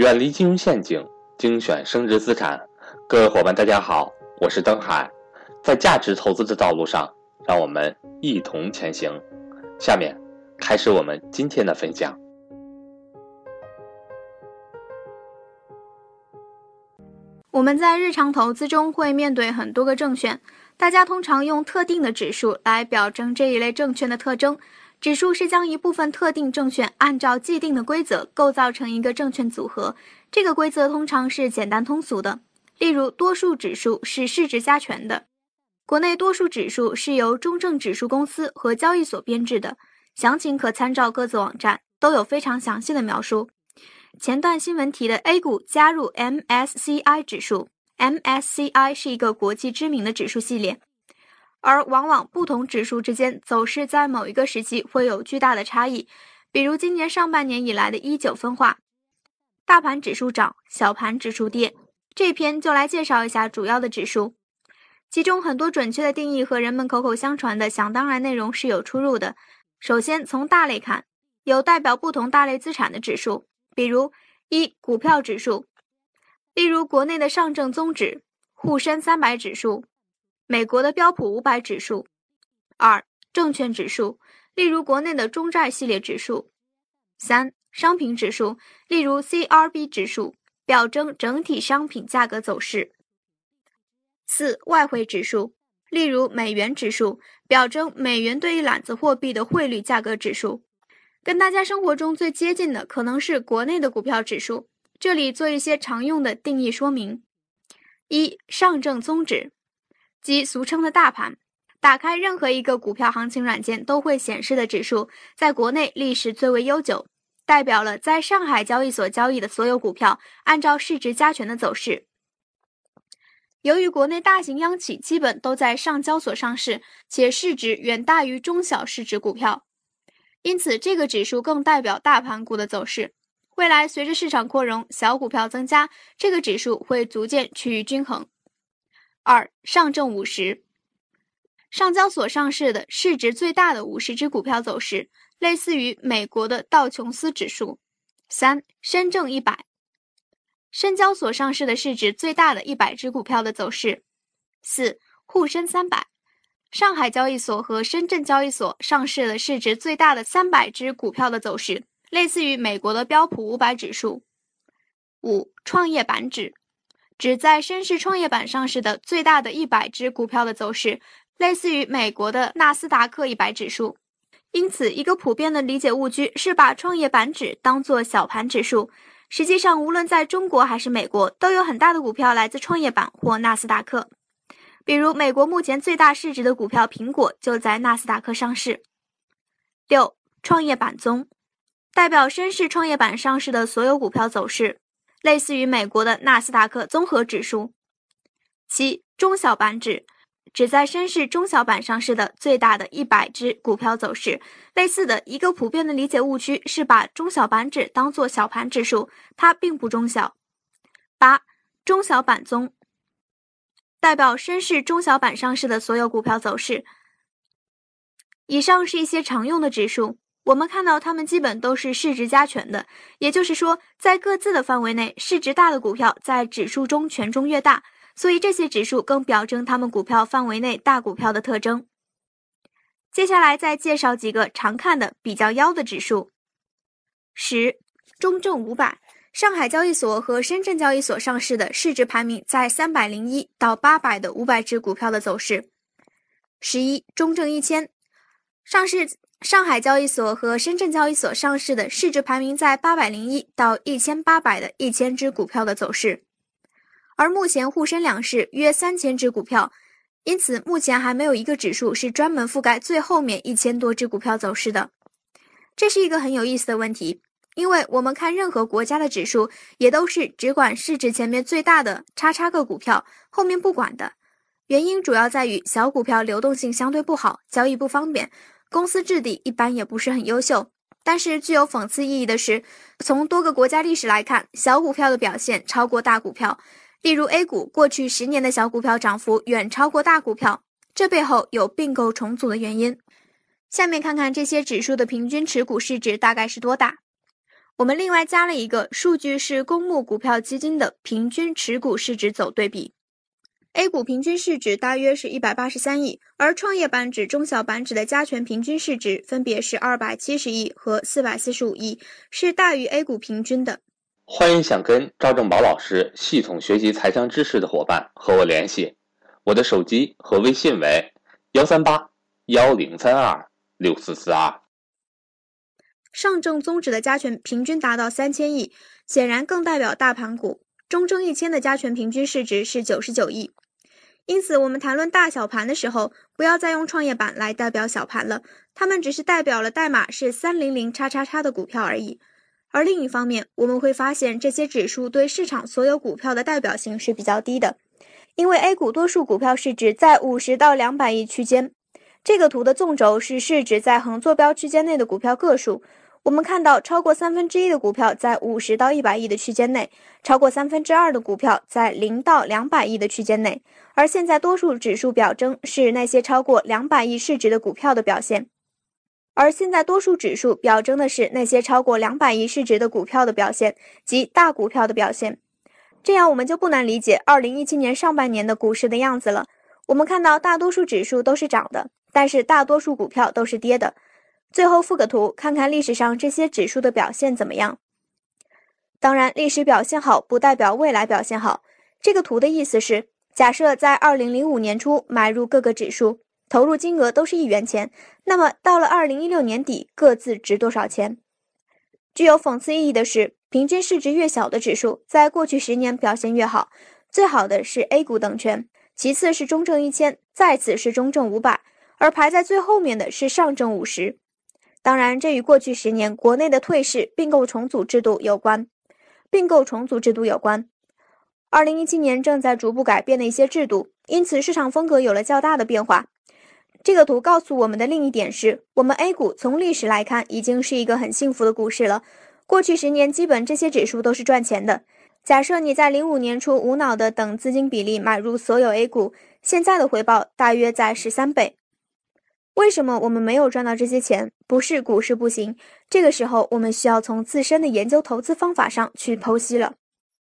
远离金融陷阱，精选升值资产。各位伙伴，大家好，我是登海。在价值投资的道路上，让我们一同前行。下面开始我们今天的分享。我们在日常投资中会面对很多个证券，大家通常用特定的指数来表征这一类证券的特征。指数是将一部分特定证券按照既定的规则构造成一个证券组合，这个规则通常是简单通俗的。例如，多数指数是市值加权的。国内多数指数是由中证指数公司和交易所编制的，详情可参照各自网站，都有非常详细的描述。前段新闻提的 A 股加入 MSCI 指数，MSCI 是一个国际知名的指数系列。而往往不同指数之间走势在某一个时期会有巨大的差异，比如今年上半年以来的一九分化，大盘指数涨，小盘指数跌。这篇就来介绍一下主要的指数，其中很多准确的定义和人们口口相传的想当然内容是有出入的。首先从大类看，有代表不同大类资产的指数，比如一股票指数，例如国内的上证综指、沪深三百指数。美国的标普五百指数，二证券指数，例如国内的中债系列指数；三商品指数，例如 CRB 指数，表征整体商品价格走势；四外汇指数，例如美元指数，表征美元对一揽子货币的汇率价格指数。跟大家生活中最接近的可能是国内的股票指数，这里做一些常用的定义说明：一上证综指。即俗称的大盘，打开任何一个股票行情软件都会显示的指数，在国内历史最为悠久，代表了在上海交易所交易的所有股票按照市值加权的走势。由于国内大型央企基本都在上交所上市，且市值远大于中小市值股票，因此这个指数更代表大盘股的走势。未来随着市场扩容，小股票增加，这个指数会逐渐趋于均衡。二上证五十，上交所上市的市值最大的五十只股票走势，类似于美国的道琼斯指数。三深证一百，深交所上市的市值最大的一百只股票的走势。四沪深三百，上海交易所和深圳交易所上市的市值最大的三百只股票的走势，类似于美国的标普五百指数。五创业板指。指在深市创业板上市的最大的一百只股票的走势，类似于美国的纳斯达克一百指数。因此，一个普遍的理解误区是把创业板指当做小盘指数。实际上，无论在中国还是美国，都有很大的股票来自创业板或纳斯达克。比如，美国目前最大市值的股票苹果就在纳斯达克上市。六，创业板综代表深市创业板上市的所有股票走势。类似于美国的纳斯达克综合指数。七中小板指指在深市中小板上市的最大的一百只股票走势。类似的一个普遍的理解误区是把中小板指当做小盘指数，它并不中小。八中小板综代表深市中小板上市的所有股票走势。以上是一些常用的指数。我们看到它们基本都是市值加权的，也就是说，在各自的范围内，市值大的股票在指数中权重越大，所以这些指数更表征它们股票范围内大股票的特征。接下来再介绍几个常看的比较妖的指数：十中证五百，上海交易所和深圳交易所上市的市值排名在三百零一到八百的五百只股票的走势；十一中证一千，上市。上海交易所和深圳交易所上市的市值排名在八百零一到一千八百的一千只股票的走势，而目前沪深两市约三千只股票，因此目前还没有一个指数是专门覆盖最后面一千多只股票走势的。这是一个很有意思的问题，因为我们看任何国家的指数，也都是只管市值前面最大的叉叉个股票，后面不管的。原因主要在于小股票流动性相对不好，交易不方便。公司质地一般也不是很优秀，但是具有讽刺意义的是，从多个国家历史来看，小股票的表现超过大股票。例如 A 股过去十年的小股票涨幅远超过大股票，这背后有并购重组的原因。下面看看这些指数的平均持股市值大概是多大。我们另外加了一个数据，是公募股票基金的平均持股市值走对比。A 股平均市值大约是一百八十三亿，而创业板指、中小板指的加权平均市值分别是二百七十亿和四百四十五亿，是大于 A 股平均的。欢迎想跟赵正宝老师系统学习财商知识的伙伴和我联系，我的手机和微信为幺三八幺零三二六四四二。上证综指的加权平均达到三千亿，显然更代表大盘股。中证一千的加权平均市值是九十九亿，因此我们谈论大小盘的时候，不要再用创业板来代表小盘了，它们只是代表了代码是三零零叉叉叉的股票而已。而另一方面，我们会发现这些指数对市场所有股票的代表性是比较低的，因为 A 股多数股票市值在五十到两百亿区间。这个图的纵轴是市值在横坐标区间内的股票个数。我们看到，超过三分之一的股票在五十到一百亿的区间内，超过三分之二的股票在零到两百亿的区间内。而现在多数指数表征是那些超过两百亿市值的股票的表现，而现在多数指数表征的是那些超过两百亿市值的股票的表现，即大股票的表现。这样我们就不难理解二零一七年上半年的股市的样子了。我们看到大多数指数都是涨的。但是大多数股票都是跌的。最后附个图，看看历史上这些指数的表现怎么样。当然，历史表现好不代表未来表现好。这个图的意思是，假设在二零零五年初买入各个指数，投入金额都是一元钱，那么到了二零一六年底，各自值多少钱？具有讽刺意义的是，平均市值越小的指数，在过去十年表现越好。最好的是 A 股等权，其次是中证一千，再次是中证五百。而排在最后面的是上证五十，当然，这与过去十年国内的退市并购重组制度有关。并购重组制度有关。二零一七年正在逐步改变的一些制度，因此市场风格有了较大的变化。这个图告诉我们的另一点是，我们 A 股从历史来看已经是一个很幸福的股市了。过去十年，基本这些指数都是赚钱的。假设你在零五年初无脑的等资金比例买入所有 A 股，现在的回报大约在十三倍。为什么我们没有赚到这些钱？不是股市不行，这个时候我们需要从自身的研究投资方法上去剖析了。